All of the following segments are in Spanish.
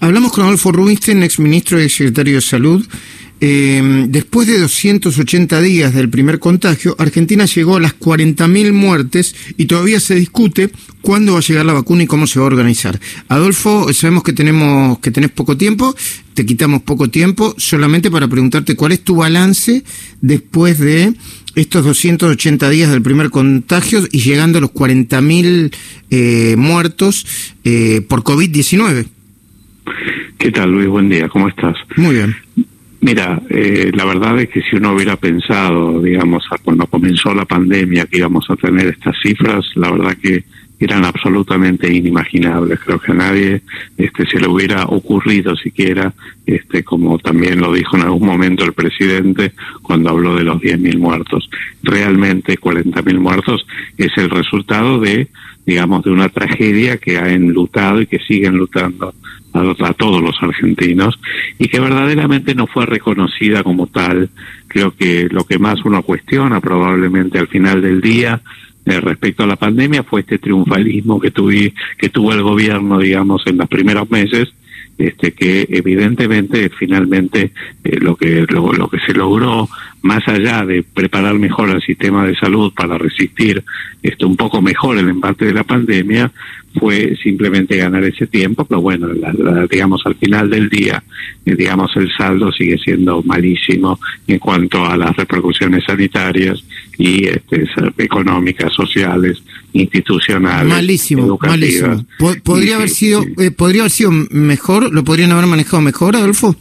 Hablamos con Adolfo Rubinstein, ex ministro y secretario de Salud. Eh, después de 280 días del primer contagio, Argentina llegó a las 40.000 muertes y todavía se discute cuándo va a llegar la vacuna y cómo se va a organizar. Adolfo, sabemos que tenemos que tenés poco tiempo, te quitamos poco tiempo, solamente para preguntarte cuál es tu balance después de estos 280 días del primer contagio y llegando a los 40.000 eh, muertos eh, por COVID-19. ¿Qué tal, Luis? Buen día, ¿cómo estás? Muy bien. Mira, eh, la verdad es que si uno hubiera pensado, digamos, cuando comenzó la pandemia que íbamos a tener estas cifras, la verdad que eran absolutamente inimaginables. Creo que a nadie este, se le hubiera ocurrido siquiera, este, como también lo dijo en algún momento el presidente cuando habló de los 10.000 muertos. Realmente 40.000 muertos es el resultado de, digamos, de una tragedia que ha enlutado y que sigue enlutando a, todos los argentinos y que verdaderamente no fue reconocida como tal. Creo que lo que más uno cuestiona probablemente al final del día eh, respecto a la pandemia fue este triunfalismo que, tuvi, que tuvo el gobierno, digamos, en los primeros meses, este, que evidentemente finalmente eh, lo que lo, que se logró más allá de preparar mejor el sistema de salud para resistir esto un poco mejor el embate de la pandemia fue simplemente ganar ese tiempo pero bueno la, la, digamos al final del día eh, digamos el saldo sigue siendo malísimo en cuanto a las repercusiones sanitarias y este, económicas sociales institucionales malísimo malísimo. Podría y, haber sido sí. Eh, podría haber sido mejor lo podrían haber manejado mejor Adolfo.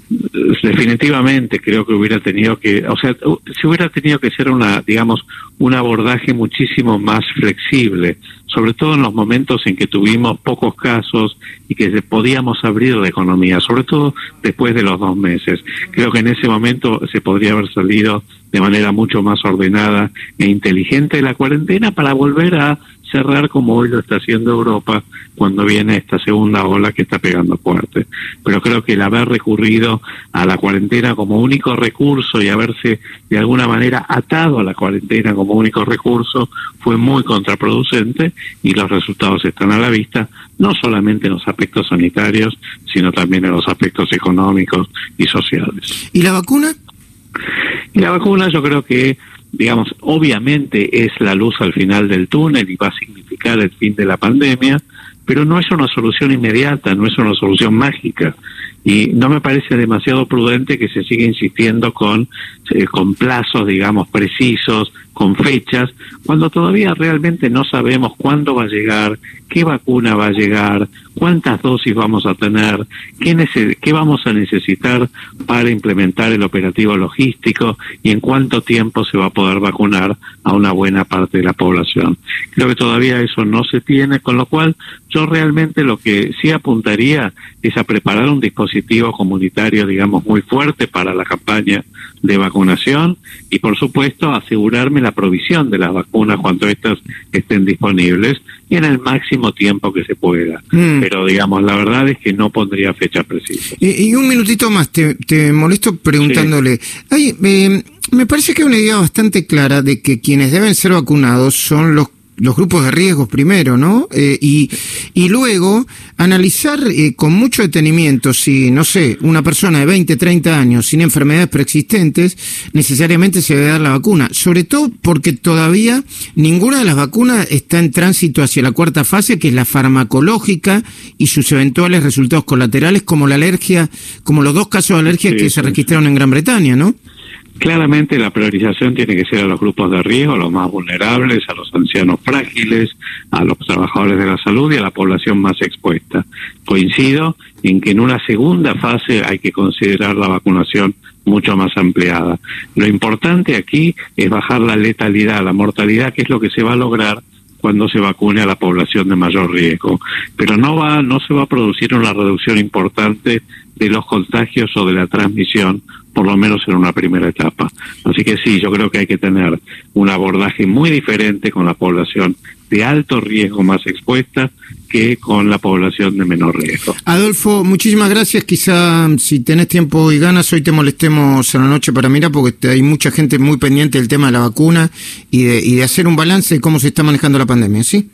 Definitivamente creo que hubiera tenido que o sea se hubiera tenido que ser una digamos un abordaje muchísimo más flexible sobre todo en los momentos en que tuvimos pocos casos y que podíamos abrir la economía, sobre todo después de los dos meses. Creo que en ese momento se podría haber salido de manera mucho más ordenada e inteligente de la cuarentena para volver a cerrar como hoy lo está haciendo Europa cuando viene esta segunda ola que está pegando fuerte. Pero creo que el haber recurrido a la cuarentena como único recurso y haberse de alguna manera atado a la cuarentena como único recurso fue muy contraproducente y los resultados están a la vista, no solamente en los aspectos sanitarios, sino también en los aspectos económicos y sociales. ¿Y la vacuna? Y la vacuna yo creo que digamos, obviamente es la luz al final del túnel y va a significar el fin de la pandemia, pero no es una solución inmediata, no es una solución mágica. Y no me parece demasiado prudente que se siga insistiendo con, eh, con plazos, digamos, precisos, con fechas, cuando todavía realmente no sabemos cuándo va a llegar, qué vacuna va a llegar, cuántas dosis vamos a tener, qué, qué vamos a necesitar para implementar el operativo logístico y en cuánto tiempo se va a poder vacunar a una buena parte de la población. Creo que todavía eso no se tiene, con lo cual yo realmente lo que sí apuntaría es a preparar un dispositivo comunitario, digamos, muy fuerte para la campaña de vacunación y, por supuesto, asegurarme la provisión de las vacunas cuando estas estén disponibles y en el máximo tiempo que se pueda. Mm. Pero, digamos, la verdad es que no pondría fecha precisa. Y, y un minutito más, te, te molesto preguntándole. Sí. Ay, eh, me parece que hay una idea bastante clara de que quienes deben ser vacunados son los los grupos de riesgos primero, ¿no? Eh, y, y luego analizar eh, con mucho detenimiento si, no sé, una persona de 20, 30 años sin enfermedades preexistentes necesariamente se debe dar la vacuna. Sobre todo porque todavía ninguna de las vacunas está en tránsito hacia la cuarta fase, que es la farmacológica y sus eventuales resultados colaterales, como la alergia, como los dos casos de alergia sí, que sí, se registraron en Gran Bretaña, ¿no? Claramente la priorización tiene que ser a los grupos de riesgo, a los más vulnerables, a los ancianos frágiles, a los trabajadores de la salud y a la población más expuesta. Coincido en que en una segunda fase hay que considerar la vacunación mucho más ampliada. Lo importante aquí es bajar la letalidad, la mortalidad, que es lo que se va a lograr cuando se vacune a la población de mayor riesgo. Pero no va, no se va a producir una reducción importante de los contagios o de la transmisión, por lo menos en una primera etapa. Así que sí, yo creo que hay que tener un abordaje muy diferente con la población de alto riesgo más expuesta que con la población de menor riesgo. Adolfo, muchísimas gracias. Quizá si tenés tiempo y ganas, hoy te molestemos a la noche para mirar, porque hay mucha gente muy pendiente del tema de la vacuna y de, y de hacer un balance de cómo se está manejando la pandemia, ¿sí?